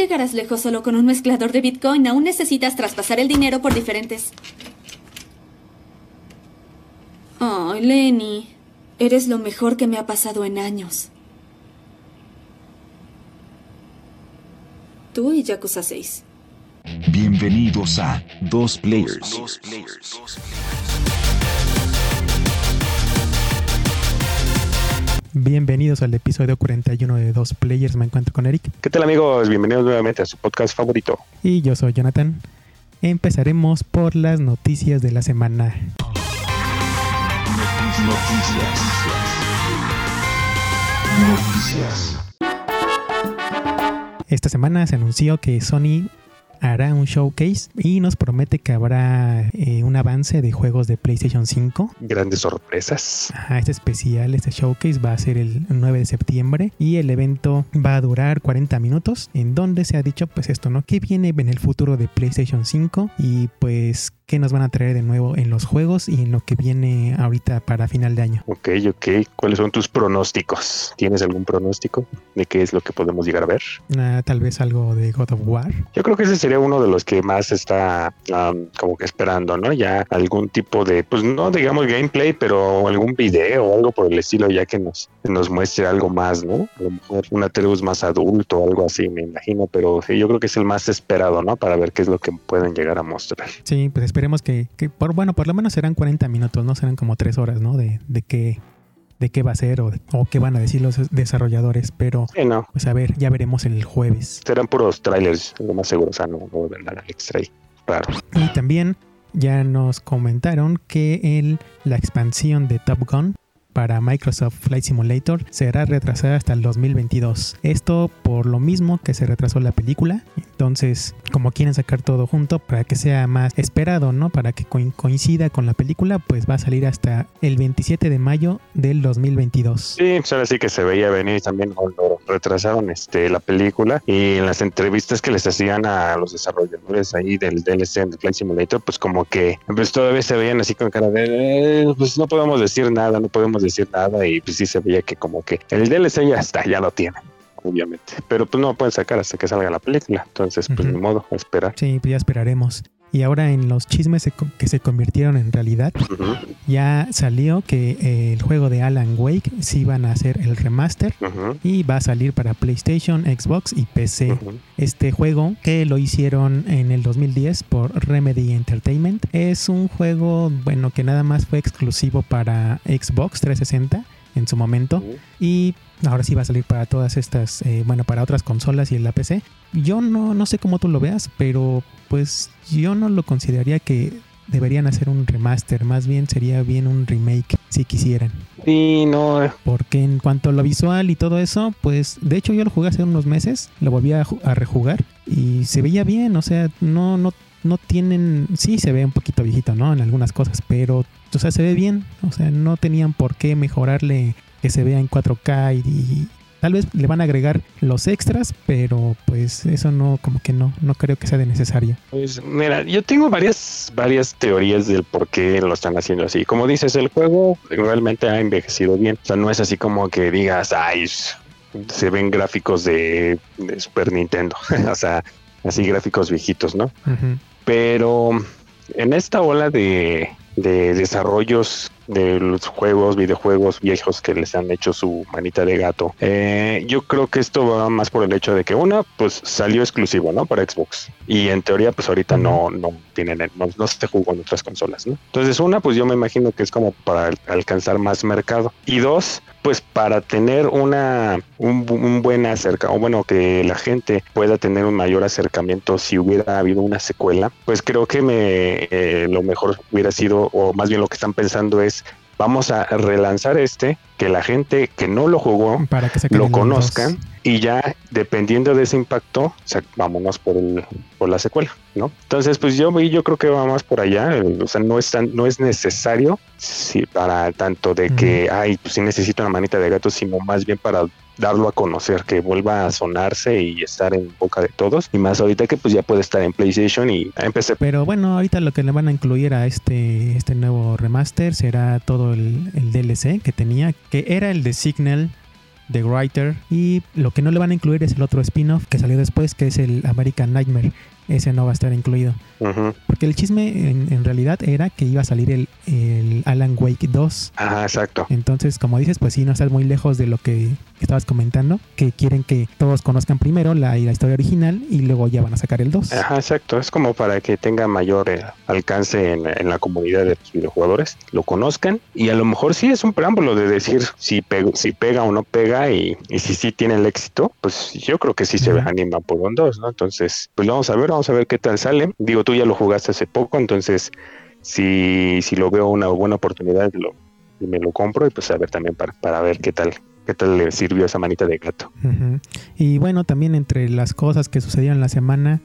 llegarás lejos solo con un mezclador de Bitcoin. Aún necesitas traspasar el dinero por diferentes... Ay, Lenny. Eres lo mejor que me ha pasado en años. Tú y Yakuza 6. Bienvenidos a Dos Players. Bienvenidos al episodio 41 de Dos Players. Me encuentro con Eric. ¿Qué tal amigos? Bienvenidos nuevamente a su podcast favorito. Y yo soy Jonathan. Empezaremos por las noticias de la semana. Noticias. Noticias. Esta semana se anunció que Sony hará un showcase y nos promete que habrá eh, un avance de juegos de PlayStation 5. Grandes sorpresas. Ajá, este especial, este showcase va a ser el 9 de septiembre y el evento va a durar 40 minutos en donde se ha dicho pues esto, ¿no? Que viene en el futuro de PlayStation 5 y pues qué nos van a traer de nuevo en los juegos y en lo que viene ahorita para final de año. Ok, ok. ¿Cuáles son tus pronósticos? ¿Tienes algún pronóstico de qué es lo que podemos llegar a ver? Ah, tal vez algo de God of War. Yo creo que ese sería uno de los que más está um, como que esperando, ¿no? Ya algún tipo de, pues no digamos gameplay, pero algún video o algo por el estilo, ya que nos, nos muestre algo más, ¿no? A lo mejor un Atreus más adulto o algo así, me imagino, pero yo creo que es el más esperado, ¿no? Para ver qué es lo que pueden llegar a mostrar. Sí, pues esperemos que, que por, bueno, por lo menos serán 40 minutos, no serán como 3 horas, ¿no? De, de qué de qué va a ser o, o qué van a decir los desarrolladores, pero Sí, no. pues a ver, ya veremos el jueves. Serán puros trailers, lo más seguro, o sea, no, no vendrán extra ahí. Claro. Y también ya nos comentaron que el, la expansión de Top Gun para Microsoft Flight Simulator será retrasada hasta el 2022. Esto por lo mismo que se retrasó la película. Entonces, como quieren sacar todo junto para que sea más esperado, ¿no? Para que coin- coincida con la película, pues va a salir hasta el 27 de mayo del 2022. Sí, pues ahora sí que se veía venir también cuando retrasaron este, la película y en las entrevistas que les hacían a los desarrolladores ahí del DLC de Flight Simulator, pues como que pues todavía se veían así con cara de, eh, pues no podemos decir nada, no podemos decir nada y pues sí se veía que como que el DLC ya está, ya lo tienen, obviamente, pero pues no lo pueden sacar hasta que salga la película, entonces pues Ujú. ni modo, a esperar. Sí, pues ya esperaremos. Y ahora en los chismes que se convirtieron en realidad, ya salió que eh, el juego de Alan Wake sí van a hacer el remaster y va a salir para PlayStation, Xbox y PC. Este juego que lo hicieron en el 2010 por Remedy Entertainment es un juego, bueno, que nada más fue exclusivo para Xbox 360 en su momento y ahora sí va a salir para todas estas, eh, bueno, para otras consolas y en la PC. Yo no, no sé cómo tú lo veas, pero pues yo no lo consideraría que deberían hacer un remaster, más bien sería bien un remake si quisieran. Sí, no, eh, Porque en cuanto a lo visual y todo eso, pues de hecho yo lo jugué hace unos meses, lo volví a, a rejugar y se veía bien, o sea, no, no, no tienen, sí se ve un poquito viejito, ¿no? En algunas cosas, pero, o sea, se ve bien, o sea, no tenían por qué mejorarle que se vea en 4K y, y tal vez le van a agregar los extras, pero pues eso no, como que no, no creo que sea de necesario. Pues mira, yo tengo varias, varias teorías del por qué lo están haciendo así. Como dices, el juego realmente ha envejecido bien. O sea, no es así como que digas, ay, se ven gráficos de, de Super Nintendo. o sea, así gráficos viejitos, ¿no? Pero en esta ola de, de desarrollos de los juegos, videojuegos viejos que les han hecho su manita de gato, eh, yo creo que esto va más por el hecho de que una, pues salió exclusivo, ¿no? Para Xbox. Y en teoría, pues ahorita no, no tienen, no, no se jugó en otras consolas, ¿no? Entonces, una, pues yo me imagino que es como para al- alcanzar más mercado. Y dos, pues para tener una un, bu- un buen acerca o bueno que la gente pueda tener un mayor acercamiento si hubiera habido una secuela pues creo que me eh, lo mejor hubiera sido o más bien lo que están pensando es vamos a relanzar este que la gente que no lo jugó Para que saquen lo conozcan y ya dependiendo de ese impacto, o sea, vámonos por el, por la secuela, ¿no? Entonces, pues yo yo creo que va más por allá, o sea, no es tan, no es necesario sí, para tanto de que, ay, pues sí necesito una manita de gato, sino más bien para darlo a conocer, que vuelva a sonarse y estar en boca de todos, y más ahorita que pues ya puede estar en PlayStation y empecé Pero bueno, ahorita lo que le van a incluir a este, este nuevo remaster será todo el, el DLC que tenía, que era el de Signal The Writer y lo que no le van a incluir es el otro spin-off que salió después, que es el American Nightmare. Ese no va a estar incluido. Porque el chisme en, en realidad era que iba a salir el, el Alan Wake 2. Ajá, exacto. Entonces, como dices, pues sí, no estás muy lejos de lo que estabas comentando, que quieren que todos conozcan primero la, la historia original y luego ya van a sacar el 2. Ajá, exacto. Es como para que tenga mayor eh, alcance en, en la comunidad de los videojugadores, lo conozcan y a lo mejor sí es un preámbulo de decir si, pego- si pega o no pega y, y si sí tiene el éxito, pues yo creo que sí se Ujú. anima por un 2, ¿no? Entonces, pues vamos a ver, vamos a ver qué tal sale. Digo, tú ya lo jugaste hace poco, entonces si, si lo veo una buena oportunidad, lo, me lo compro y pues a ver también para, para ver qué tal, qué tal le sirvió esa manita de gato. Y bueno, también entre las cosas que sucedieron la semana,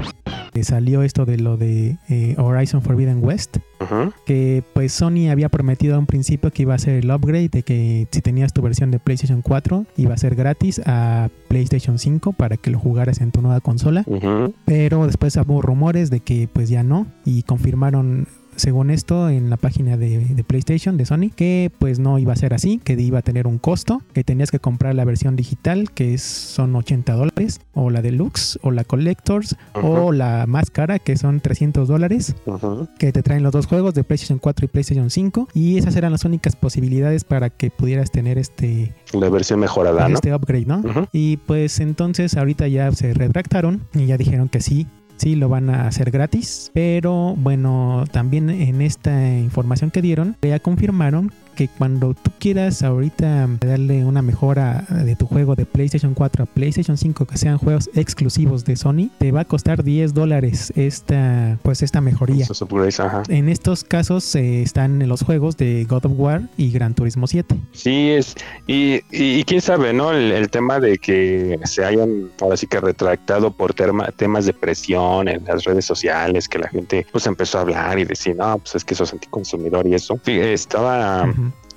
eh, salió esto de lo de eh, Horizon Forbidden West, Ujú. que pues Sony había prometido a un principio que iba a ser el upgrade, de que si tenías tu versión de PlayStation 4 iba a ser gratis a PlayStation 5 para que lo jugaras en tu nueva consola. Pero después hubo rumores de que pues ya no y confirmaron según esto en la página de, de PlayStation de Sony que pues no iba a ser así, que iba a tener un costo, que tenías que comprar la versión digital que es, son 80 dólares o la deluxe o la collectors o la más cara que son 300 dólares que te traen los dos juegos de PlayStation 4 y PlayStation 5 y esas eran las únicas posibilidades para que pudieras tener este La versión mejorada, ¿no? este upgrade, ¿no? Ujú. Y pues entonces ahorita ya se retractaron y ya dijeron que sí, sí lo van a hacer gratis. Pero bueno, también en esta información que dieron, ya confirmaron que cuando tú quieras ahorita darle una mejora de tu juego de PlayStation 4 a PlayStation 5 que sean juegos exclusivos de Sony, te va a costar 10 dólares esta, pues esta mejoría. En estos casos eh, están los juegos de God of War y Gran Turismo 7. Sí, es. Y, y, y quién sabe, ¿no? El, el tema de que se hayan ahora sí que retractado por terma- temas de presión en las redes sociales, que la gente pues empezó a hablar y decir, no, pues es que sos anticonsumidor y eso. Estaba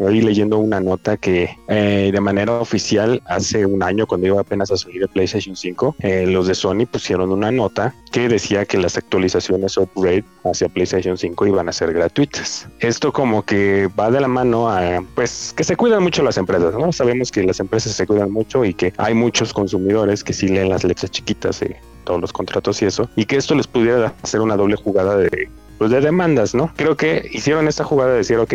Ahí leyendo una nota que eh, de manera oficial hace un año cuando iba apenas a salir el PlayStation 5 eh, los de Sony pusieron una nota que decía que las actualizaciones upgrade hacia PlayStation 5 iban a ser gratuitas esto como que va de la mano a pues que se cuidan mucho las empresas no sabemos que las empresas se cuidan mucho y que hay muchos consumidores que sí leen las letras chiquitas de todos los contratos y eso y que esto les pudiera hacer una doble jugada de pues de demandas, ¿no? Creo que hicieron esta jugada de decir, ok,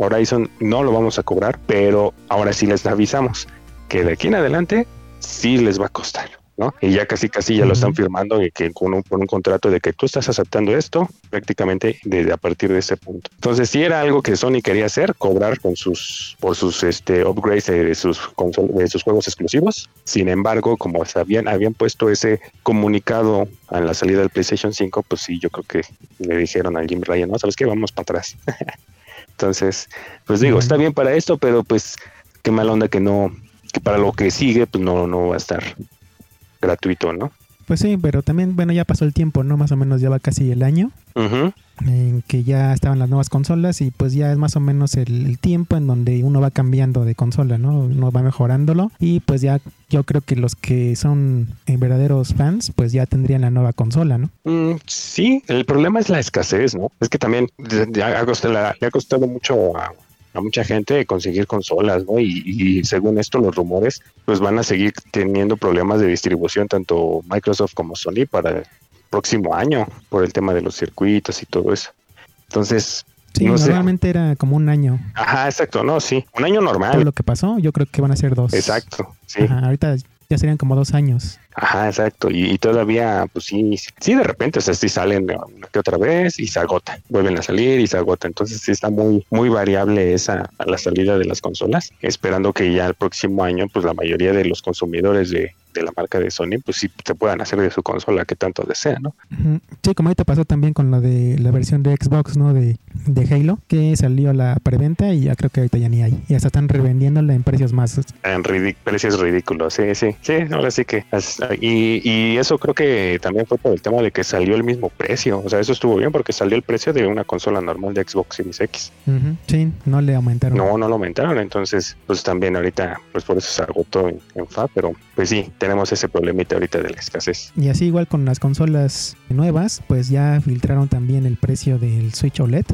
Horizon no lo vamos a cobrar, pero ahora sí les avisamos que de aquí en adelante sí les va a costar, ¿no? Y ya casi casi ya lo están firmando y que con un, con un contrato de que tú estás aceptando esto prácticamente desde a partir de ese punto. Entonces sí era algo que Sony quería hacer, cobrar con sus por sus este upgrades de sus de sus juegos exclusivos. Sin embargo, como sabían habían puesto ese comunicado a la salida del PlayStation 5, pues sí, yo creo que le dijeron a Jim Ryan, no, sabes qué, vamos para atrás. Entonces, pues digo, está bien para esto, pero pues qué mal onda que no, que para lo que sigue, pues no, no va a estar gratuito, ¿no? Pues sí, pero también, bueno, ya pasó el tiempo, ¿no? Más o menos ya va casi el año Ujú. en que ya estaban las nuevas consolas y pues ya es más o menos el, el tiempo en donde uno va cambiando de consola, ¿no? Uno va mejorándolo y pues ya yo creo que los que son eh, verdaderos fans pues ya tendrían la nueva consola, ¿no? Mm, sí, el problema es la escasez, ¿no? Es que también de- ha costado, le ha costado mucho a, a mucha gente conseguir consolas, ¿no? Y, y según esto, los rumores, pues van a seguir teniendo problemas de distribución, tanto Microsoft como Sony, para el próximo año, por el tema de los circuitos y todo eso. Entonces, Sí, No sé. normalmente era como un año. ajá, exacto, no, sí, un año normal. lo que pasó, yo creo que van a ser dos. Exacto, sí. Ajá, ahorita ya serían como dos años. Ajá, exacto. Y, y todavía, pues sí, sí, de repente, o sea, sí salen una que otra vez y se agota. Vuelven a salir y se agota. Entonces sí está muy, muy variable esa la salida de las consolas. Esperando que ya el próximo año, pues la mayoría de los consumidores de, de la marca de Sony, pues sí se puedan hacer de su consola que tanto desean, ¿no? Sí, como ahorita pasó también con lo de la versión de Xbox, ¿no? De, de Halo, que salió la preventa y ya creo que ahorita ya ni hay. Y hasta están revendiéndola en precios más. En ridic- precios ridículos, sí, sí, sí, ahora sí que. Y, y eso creo que también fue por el tema de que salió el mismo precio. O sea, eso estuvo bien porque salió el precio de una consola normal de Xbox Series X. Sí, no le aumentaron. No, no lo aumentaron, entonces pues también ahorita pues por eso se agotó en, en FA, pero pues sí, tenemos ese problemita ahorita de la escasez. Y así igual con las consolas nuevas, pues ya filtraron también el precio del Switch OLED.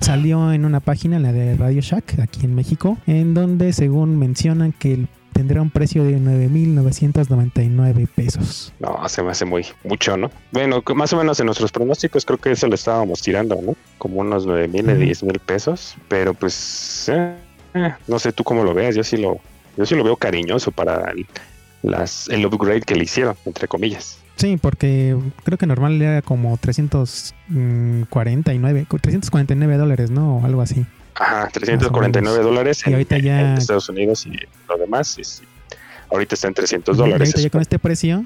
Salió en una página, la de Radio Shack, aquí en México, en donde según mencionan que el tendrá un precio de 9.999 pesos. No, se me hace muy mucho, ¿no? Bueno, más o menos en nuestros pronósticos creo que eso lo estábamos tirando, ¿no? Como unos 9 mil, Ujú. 10 mil pesos. Pero pues, eh, eh, no sé tú cómo lo veas. Yo sí lo, yo sí lo veo cariñoso para el, las, el upgrade que le hicieron, entre comillas. Sí, porque creo que normal era como 349, 349 dólares, ¿no? O algo así. Ajá, 349 dólares Y en, ahorita ya- en Estados Unidos y lo demás. ahorita está en 300 Y dólares. ahorita ya con este precio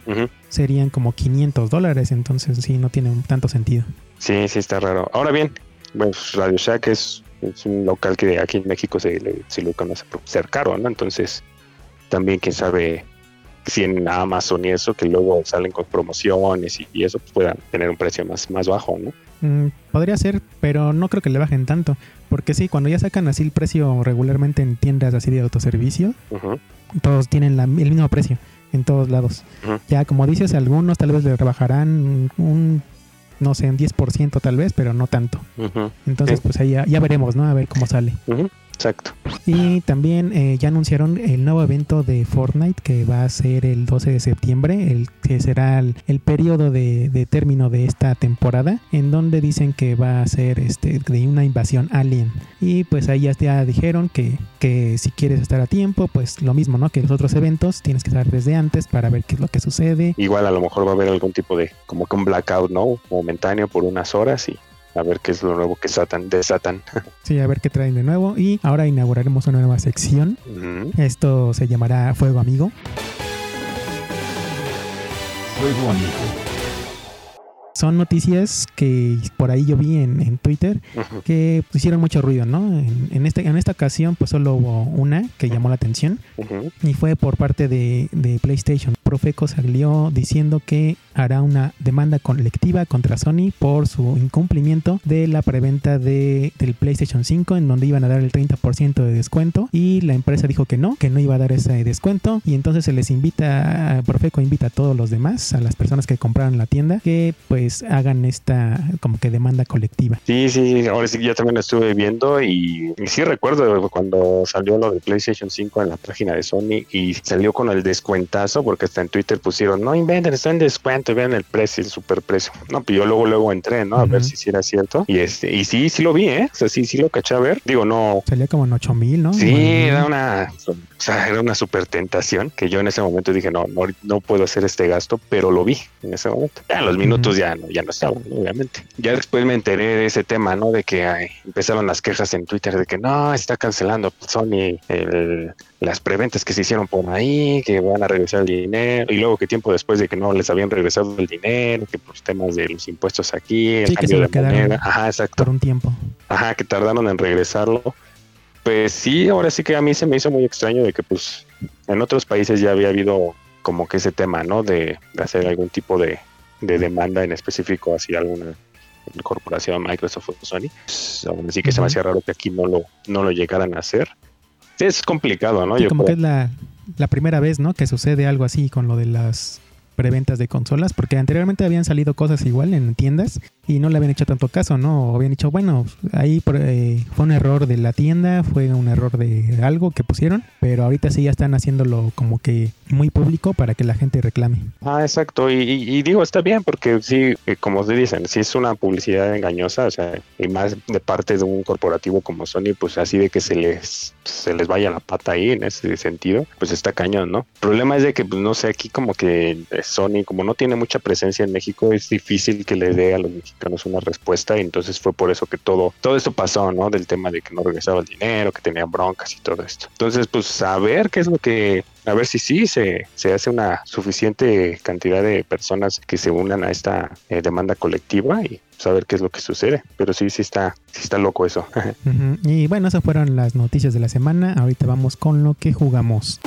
serían como 500 dólares, entonces sí, no tiene tanto sentido. Sí, sí, está raro. Ahora bien, pues Radio Shack es, es un local que aquí en México se, le- se lo conoce por ser caro, ¿no? Entonces, también quién sabe si en Amazon y eso, que luego salen con promociones y, y eso, pues puedan tener un precio más, más bajo, ¿no? Mm, podría ser, pero no creo que le bajen tanto. Porque sí, cuando ya sacan así el precio regularmente en tiendas así de autoservicio, todos tienen la- el mismo precio en todos lados. Ya como dices, algunos tal vez le rebajarán un, no sé, un 10% tal vez, pero no tanto. Entonces, pues ahí ya, ya veremos, ¿no? A ver cómo sale. ujú, Exacto. Y también eh, ya anunciaron el nuevo evento de Fortnite que va a ser el 12 de septiembre, el que será el, el periodo de, de término de esta temporada, en donde dicen que va a ser este de una invasión alien. Y pues ahí ya, ya dijeron que, que si quieres estar a tiempo, pues lo mismo, ¿no? Que los otros eventos tienes que estar desde antes para ver qué es lo que sucede. Igual a lo mejor va a haber algún tipo de, como que un blackout, ¿no? Momentáneo por unas horas y a ver qué es lo nuevo que satan, desatan. Sí, a ver qué traen de nuevo. Y ahora inauguraremos una nueva sección. Esto se llamará Fuego Amigo. Fuego amigo. Son noticias que por ahí yo vi en, en Twitter que hicieron mucho ruido, ¿no? En, en este, en esta ocasión pues solo hubo una que llamó la atención y fue por parte de, de PlayStation. Profeco salió diciendo que hará una demanda colectiva contra Sony por su incumplimiento de la preventa de, del PlayStation 5 en donde iban a dar el 30% de descuento y la empresa dijo que no, que no iba a dar ese descuento y entonces se les invita, Profeco invita a todos los demás, a las personas que compraron la tienda, que pues hagan esta como que demanda colectiva. Sí, sí, ahora sí que ya también lo estuve viendo y, y sí recuerdo cuando salió lo del PlayStation 5 en la página de Sony y salió con el descuentazo porque hasta en Twitter pusieron, no inventen, está en descuento, vean el precio, el super precio. No, pues yo luego luego entré, ¿no? A ver si sí era cierto. Y este, y sí, sí lo vi, ¿eh? O sea, sí, sí lo caché a ver. Digo, no, Salía como en 8000, ¿no? Sí, era mil. una, o sea, era una super tentación que yo en ese momento dije, no, no, no puedo hacer este gasto, pero lo vi en ese momento. Ya los minutos ya no, ya no estaban, ¿no? obviamente. Ya después me enteré de ese tema, ¿no? De que ay, empezaron las quejas en Twitter de que no, está cancelando Sony el- las preventas que se hicieron por ahí, que van a regresar el dinero, y luego que tiempo después de que no les habían regresado el dinero, que por temas de los impuestos aquí, el Sí, cambio de moneda, ajá, exacto. por un tiempo. Ajá, que tardaron en regresarlo. Pues sí, ahora sí que a mí se me hizo muy extraño de que pues en otros países ya había habido como que ese tema, ¿no? De, de hacer algún tipo de, de demanda en específico hacia alguna corporación, Microsoft o Sony. Pues, aún así que se me hacía raro que aquí no lo, no lo llegaran a hacer. Es complicado, ¿no? Sí, Yo como creo. que es la, la primera vez, ¿no? Que sucede algo así con lo de las preventas de consolas, porque anteriormente habían salido cosas igual en tiendas y no le habían hecho tanto caso, ¿no? Habían dicho, bueno, ahí eh, fue un error de la tienda, fue un error de algo que pusieron, pero ahorita sí ya están haciéndolo como que muy público para que la gente reclame. Ah, exacto. Y, y- y digo, está bien, porque sí, eh, como se dicen, si es una publicidad engañosa, o sea, y más de parte de un corporativo como Sony, pues así de que se les, se les vaya la pata ahí en ese sentido, pues está cañón, ¿no? El problema es de que, pues no sé, aquí como que Sony, como no tiene mucha presencia en México, es difícil que le dé a los mexicanos una respuesta, y entonces fue por eso que todo, todo esto pasó, ¿no? Del tema de que no regresaba el dinero, que tenían broncas y todo esto. Entonces, pues a ver qué es lo que a ver si sí se, se hace una suficiente cantidad de personas que se unan a esta eh, demanda colectiva y saber qué es lo que sucede. Pero sí, sí está, sí está loco eso. Y bueno, esas fueron las noticias de la semana. Ahorita vamos con lo que jugamos.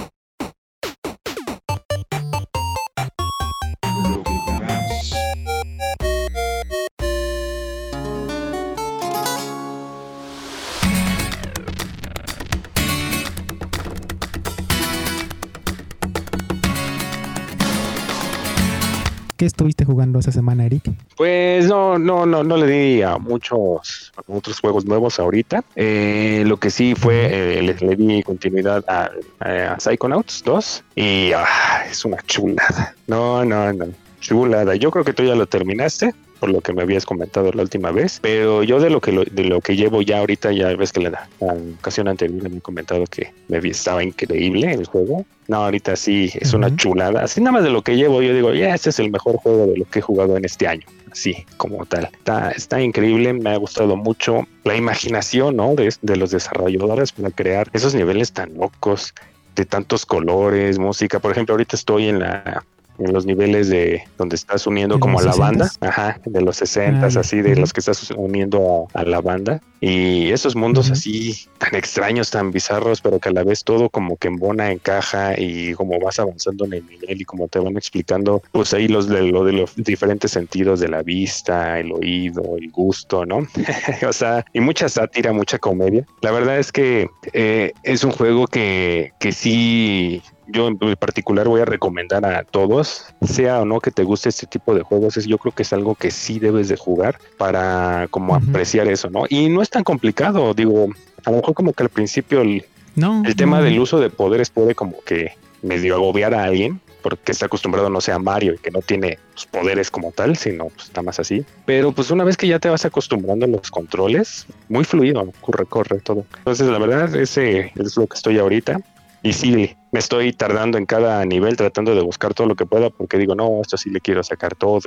¿Qué estuviste jugando esa semana, Eric? Pues no, no, no, no le di a muchos otros juegos nuevos ahorita. Eh, lo que sí fue, eh, le, le di continuidad a, a Psychonauts 2 y ah, es una chulada. No, no, no. Chulada. Yo creo que tú ya lo terminaste por lo que me habías comentado la última vez, pero yo de lo que lo- de lo que llevo ya ahorita ya ves que la, la ocasión anterior me he comentado que me estaba increíble el juego. No, ahorita sí es una Ujú. chulada. Así nada más de lo que llevo, yo digo, ya este es el mejor juego de lo que he jugado en este año. Así como tal. Está, está increíble, me ha gustado mucho la imaginación, ¿no? De, de los desarrolladores para crear esos niveles tan locos de tantos colores, música. Por ejemplo, ahorita estoy en la en los niveles de donde estás uniendo ¿De como a la los banda, 60s? ajá, de los 60 Ah, así, de Ujú. los que estás uniendo a, a la banda y esos mundos Ujú. así tan extraños, tan bizarros, pero que a la vez todo como que embona, encaja y como vas avanzando en el nivel y como te van explicando, pues ahí los de lo de los diferentes sentidos de la vista, el oído, el gusto, ¿no? o sea, y mucha sátira, mucha comedia. La verdad es que eh, es un juego que, que sí, yo en particular voy a recomendar a todos, sea o no que te guste este tipo de juegos, es, yo creo que es algo que sí debes de jugar para como apreciar eso, ¿no? Y no es tan complicado, digo, a lo mejor como que al principio el, No. el tema no. del uso de poderes puede como que medio agobiar a alguien porque está acostumbrado, no sé, a Mario y que no tiene pues, poderes como tal, sino pues está más así. Pero pues una vez que ya te vas acostumbrando a los controles, muy fluido, corre, corre todo. Entonces la verdad ese es lo que estoy ahorita. Y sí, me estoy tardando en cada nivel tratando de buscar todo lo que pueda porque digo, no, esto sí le quiero sacar todo,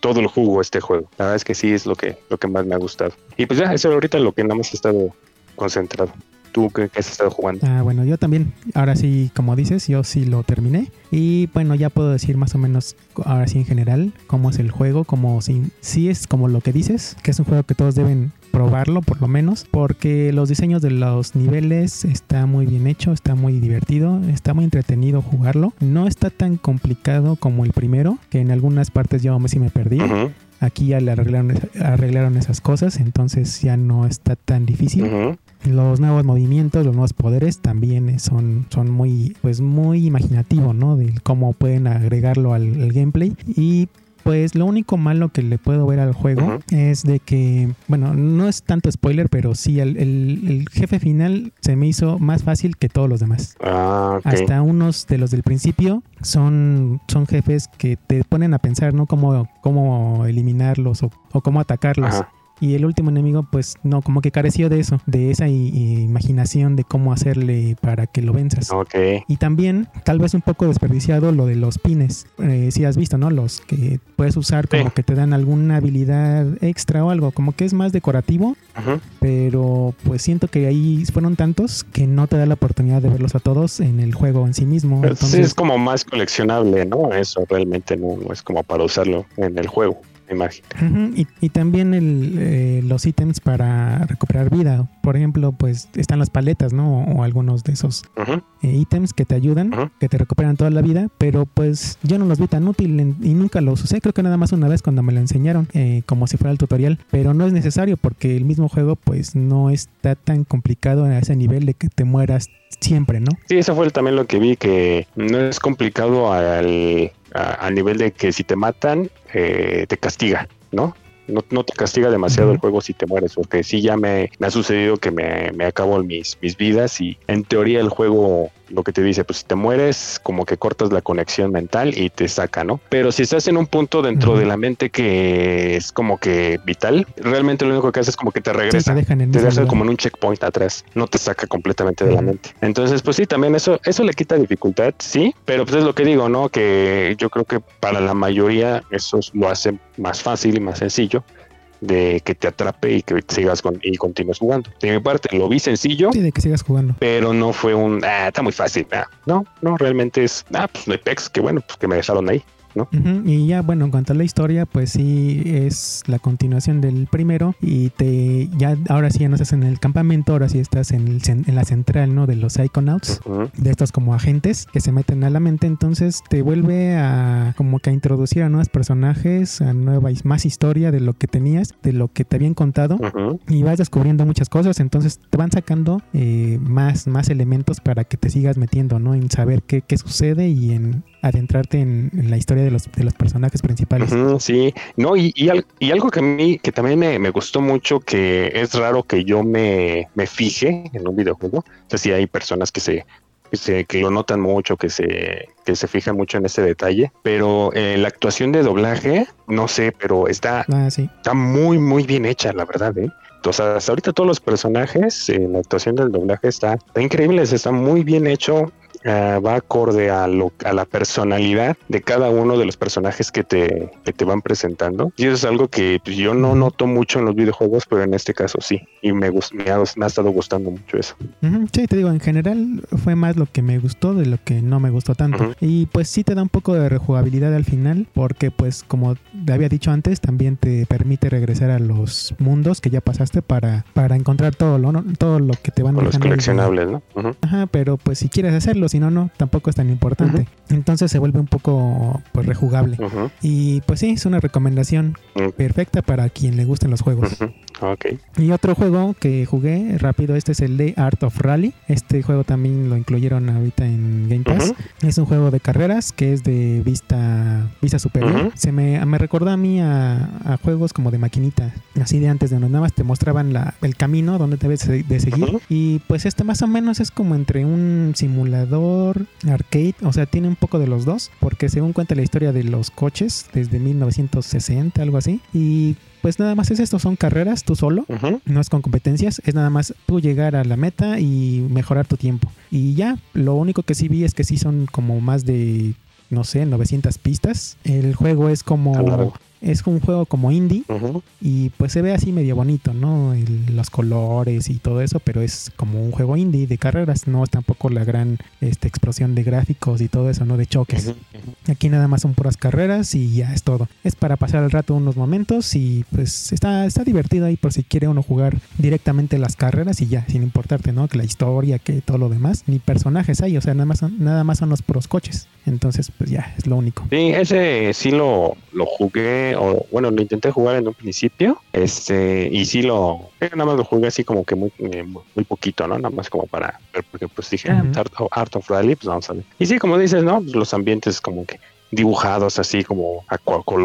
todo el jugo a este juego. La verdad es que sí es lo que, lo que más me ha gustado. Y pues ya, eso ahorita lo que nada más he estado concentrado. ¿Tú qué, has estado jugando? Ah, bueno, yo también. Ahora sí, como dices, yo sí lo terminé. Y bueno, ya puedo decir más o menos, ahora sí en general, cómo es el juego, como si, si es como lo que dices, que es un juego que todos deben probarlo por lo menos, porque los diseños de los niveles está muy bien hecho, está muy divertido, está muy entretenido jugarlo. No está tan complicado como el primero, que en algunas partes yo sí me perdí. Aquí ya le arreglaron, arreglaron esas cosas, entonces ya no está tan difícil. Los nuevos movimientos, los nuevos poderes también son, son muy, pues muy imaginativo, ¿no? De cómo pueden agregarlo al, al gameplay. Y pues lo único malo que le puedo ver al juego es de que, bueno, no es tanto spoiler, pero sí, el, el- el jefe final se me hizo más fácil que todos los demás. Ah. Hasta unos de los del principio son, son jefes que te ponen a pensar, ¿no? Cómo, cómo eliminarlos o, o cómo atacarlos. Ajá. Y el último enemigo, pues no, como que careció de eso, de esa imaginación de cómo hacerle para que lo venzas. Ok. Y también, tal vez un poco desperdiciado lo de los pines. Eh, si has visto, ¿no? Los que puedes usar como Sí. que te dan alguna habilidad extra o algo, como que es más decorativo, pero pues siento que ahí fueron tantos que no te da la oportunidad de verlos a todos en el juego en sí mismo. Pero sí Entonces, es como más coleccionable, ¿no? Eso realmente no, no es como para usarlo en el juego, Ujú, y, y también el, eh, los ítems para recuperar vida. Por ejemplo, pues están las paletas, ¿no? O algunos de esos eh, ítems que te ayudan, que te recuperan toda la vida, pero pues yo no los vi tan útil en- y nunca los usé. Creo que nada más una vez cuando me lo enseñaron, eh, como si fuera el tutorial, pero no es necesario porque el mismo juego pues no está tan complicado a ese nivel de que te mueras siempre, ¿no? Sí, eso fue también lo que vi, que no es complicado al, a, a nivel de que si te matan, eh, te castiga, ¿no? No, no te castiga demasiado el juego si te mueres, porque sí ya me, me ha sucedido que me, me acabo mis, mis vidas y en teoría el juego lo que te dice, pues si te mueres, como que cortas la conexión mental y te saca, ¿no? Pero si estás en un punto dentro de la mente que es como que vital, realmente lo único que hace es como que te Sí, regresa te dejan en te deja como en un checkpoint atrás, no te saca completamente de la mente. Entonces, pues sí, también eso, eso le quita dificultad, sí, pero pues es lo que digo, ¿no? Que yo creo que para la mayoría eso lo hace más fácil y más sencillo de que te atrape y que sigas con, y continúes jugando. De mi parte, lo vi sencillo, Sí, de que sigas jugando. pero no fue un, ah, está muy fácil. ah". No, no, realmente es, ah, pues no hay pex, que bueno, pues que me dejaron ahí. Y ya, bueno, en cuanto a la historia, pues sí es la continuación del primero y te ya ahora sí ya no estás en el campamento, ahora sí estás en, el en la central, ¿no? De los Psychonauts, Ujú. de estos como agentes que se meten a la mente, entonces te vuelve a como que a introducir a nuevos personajes, a nueva más historia de lo que tenías, de lo que te habían contado y vas descubriendo muchas cosas, entonces te van sacando eh, más, más elementos para que te sigas metiendo, ¿no? En saber qué, qué sucede y en adentrarte en, en la historia de los, de los personajes principales. Sí, no, y, y, al- y algo que a mí, que también me, me gustó mucho, que es raro que yo me, me fije en un videojuego. O sea, sí hay personas que se, que se, que lo notan mucho, que se, que se fijan mucho en ese detalle, pero eh, la actuación de doblaje, no sé, pero está, Ah, sí. está muy, muy bien hecha, la verdad, ¿eh? O sea, hasta ahorita todos los personajes, eh, la actuación del doblaje está, está increíble, está muy bien hecho, ah, va acorde a, lo, a la personalidad de cada uno de los personajes que te, que te van presentando. Y eso es algo que pues, yo no noto mucho en los videojuegos, pero en este caso sí. Y me, gus- me, ha, me ha estado gustando mucho eso. Sí, te digo, en general fue más lo que me gustó de lo que no me gustó tanto. Y pues sí te da un poco de rejugabilidad al final, porque pues como te había dicho antes, también te permite regresar a los mundos que ya pasaste para, para encontrar todo lo, ¿no? todo lo que te van Con los coleccionables, ¿no? Ajá, pero pues si quieres hacerlo, si no, no, tampoco es tan importante. Entonces se vuelve un poco pues rejugable. Ujú, Y pues sí, es una recomendación Mm. perfecta para quien le gusten los juegos. ujú. Ok. Y otro juego que jugué rápido, este es el de Art of Rally. Este juego también lo incluyeron ahorita en Game Pass. Es un juego de carreras que es de vista, vista superior. Se me, me recordó a mí a, a juegos como de maquinita, así de antes, de nada más te mostraban la, el camino donde debes de seguir. Y pues este más o menos es como entre un simulador arcade, o sea, tiene un poco de los dos, porque según cuenta la historia de los coches desde 1960, algo así. Y pues nada más es esto, son carreras tú solo no es con competencias, es nada más tú llegar a la meta y mejorar tu tiempo. Y ya, lo único que sí vi es que sí son como más de, no sé, 900 pistas. El juego es largo. Como... Es un juego como indie y pues se ve así medio bonito, ¿no? El- los colores y todo eso, pero es como un juego indie de carreras, no es tampoco la gran este, explosión de gráficos y todo eso, ¿no? De choques. Aquí nada más son puras carreras y ya es todo. Es para pasar el rato unos momentos y pues está, está divertido ahí por si quiere uno jugar directamente las carreras y ya, sin importarte, ¿no? Que la historia, que todo lo demás, ni personajes hay, o sea, nada más son, nada más son los puros coches. Entonces, pues ya, es lo único. Sí, ese sí lo, lo jugué, o bueno, lo intenté jugar en un principio, este, y sí lo, eh, nada más lo jugué así como que muy, eh, muy poquito, ¿no? Nada más como para ver, porque pues dije, ah, Ujú. Art, of, Art of Rally, pues vamos a ver. Y sí, como dices, ¿no? Pues los ambientes como que dibujados así como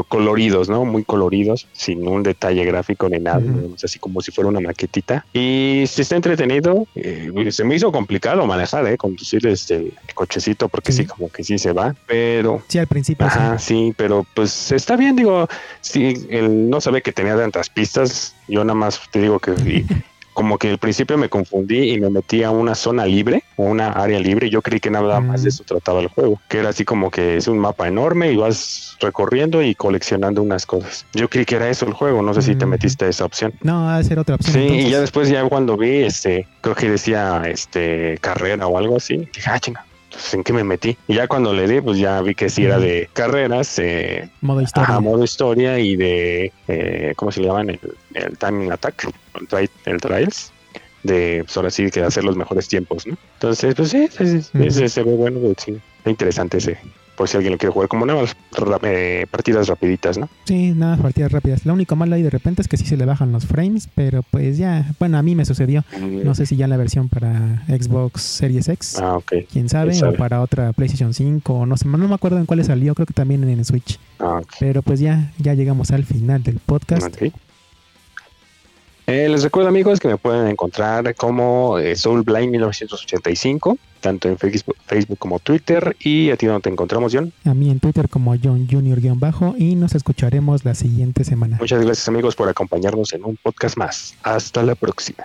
coloridos, ¿no? Muy coloridos, sin un detalle gráfico ni nada, así como si fuera una maquetita. Y si está entretenido, eh, se me hizo complicado manejar, ¿eh? Conducir este el cochecito, porque Sí. sí, como que sí se va, pero Sí, al principio. Ajá, sí, pero pues está bien, digo, sí, él no sabe que tenía tantas pistas, yo nada más te digo que como que al principio me confundí y me metí a una zona libre o una área libre, yo creí que nada más Mm. de eso trataba el juego, que era así como que es un mapa enorme y vas recorriendo y coleccionando unas cosas. Yo creí que era eso el juego, no sé si te Mm. metiste a esa opción. No, de ser otra opción. Sí, y ya después ya cuando vi, este, creo que decía, este, carrera o algo así, dije, ah, chinga, entonces, ¿en qué me metí? Y ya cuando le di, pues ya vi que sí era de carreras, eh, Modo historia. ajá, modo historia y de, eh, ¿cómo se le llaman? El, el timing attack, el, tri- el trials, de, pues ahora sí, que hacer los mejores tiempos, ¿no? Entonces, pues sí, sí, sí, ese se ve bueno, pues, sí, interesante ese, por si alguien lo quiere jugar como nuevas ra- eh, partidas rapiditas, ¿no? Sí, nada, más partidas rápidas. Lo único malo ahí de repente es que sí se le bajan los frames, pero pues ya, bueno, a mí me sucedió. No sé si ya la versión para Xbox Series X, Ah, ok. quién sabe, o para otra PlayStation 5, o no sé, no me acuerdo en cuál salió, creo que también en el Switch. Ah, ok. Pero pues ya, ya llegamos al final del podcast. Ok. Eh, les recuerdo amigos que me pueden encontrar como eh, Soulblind 1985, tanto en Facebook, Facebook como Twitter. Y a ti donde te encontramos, John. A mí en Twitter como John Junior-bajo y nos escucharemos la siguiente semana. Muchas gracias amigos por acompañarnos en un podcast más. Hasta la próxima.